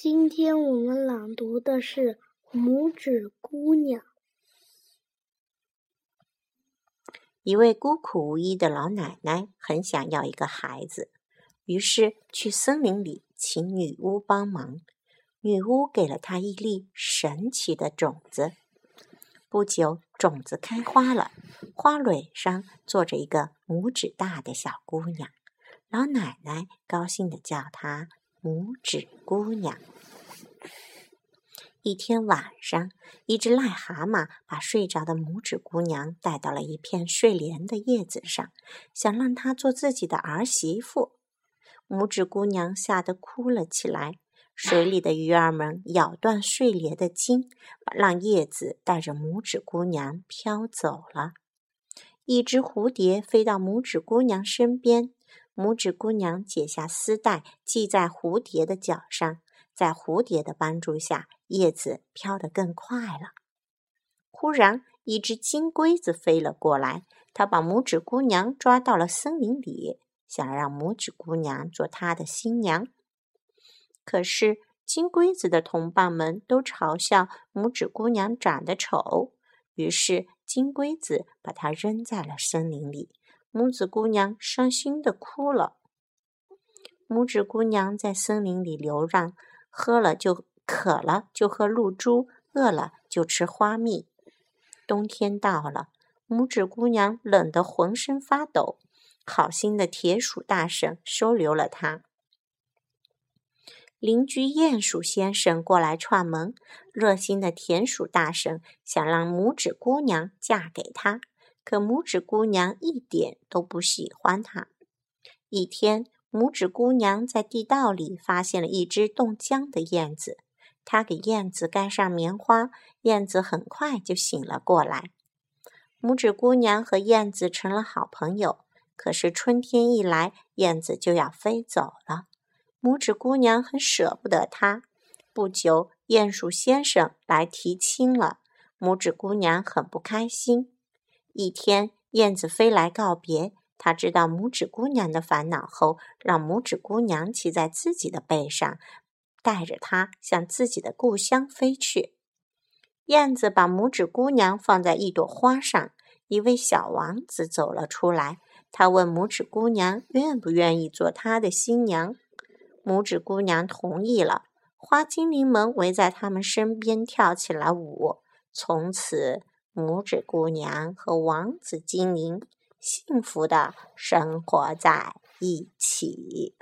今天我们朗读的是《拇指姑娘》。一位孤苦无依的老奶奶很想要一个孩子，于是去森林里请女巫帮忙。女巫给了她一粒神奇的种子。不久，种子开花了，花蕊上坐着一个拇指大的小姑娘。老奶奶高兴地叫她。拇指姑娘。一天晚上，一只癞蛤蟆把睡着的拇指姑娘带到了一片睡莲的叶子上，想让她做自己的儿媳妇。拇指姑娘吓得哭了起来。水里的鱼儿们咬断睡莲的茎，让叶子带着拇指姑娘飘走了。一只蝴蝶飞到拇指姑娘身边。拇指姑娘解下丝带，系在蝴蝶的脚上，在蝴蝶的帮助下，叶子飘得更快了。忽然，一只金龟子飞了过来，它把拇指姑娘抓到了森林里，想让拇指姑娘做它的新娘。可是，金龟子的同伴们都嘲笑拇指姑娘长得丑，于是金龟子把它扔在了森林里。拇指姑娘伤心的哭了。拇指姑娘在森林里流浪，喝了就渴了就喝露珠，饿了就吃花蜜。冬天到了，拇指姑娘冷得浑身发抖。好心的铁鼠大婶收留了她。邻居鼹鼠先生过来串门，热心的田鼠大婶想让拇指姑娘嫁给他。可拇指姑娘一点都不喜欢它。一天，拇指姑娘在地道里发现了一只冻僵的燕子，她给燕子盖上棉花，燕子很快就醒了过来。拇指姑娘和燕子成了好朋友。可是春天一来，燕子就要飞走了，拇指姑娘很舍不得它。不久，鼹鼠先生来提亲了，拇指姑娘很不开心。一天，燕子飞来告别。他知道拇指姑娘的烦恼后，让拇指姑娘骑在自己的背上，带着她向自己的故乡飞去。燕子把拇指姑娘放在一朵花上，一位小王子走了出来。他问拇指姑娘愿不愿意做他的新娘。拇指姑娘同意了。花精灵们围在他们身边跳起了舞。从此。拇指姑娘和王子精灵幸福的生活在一起。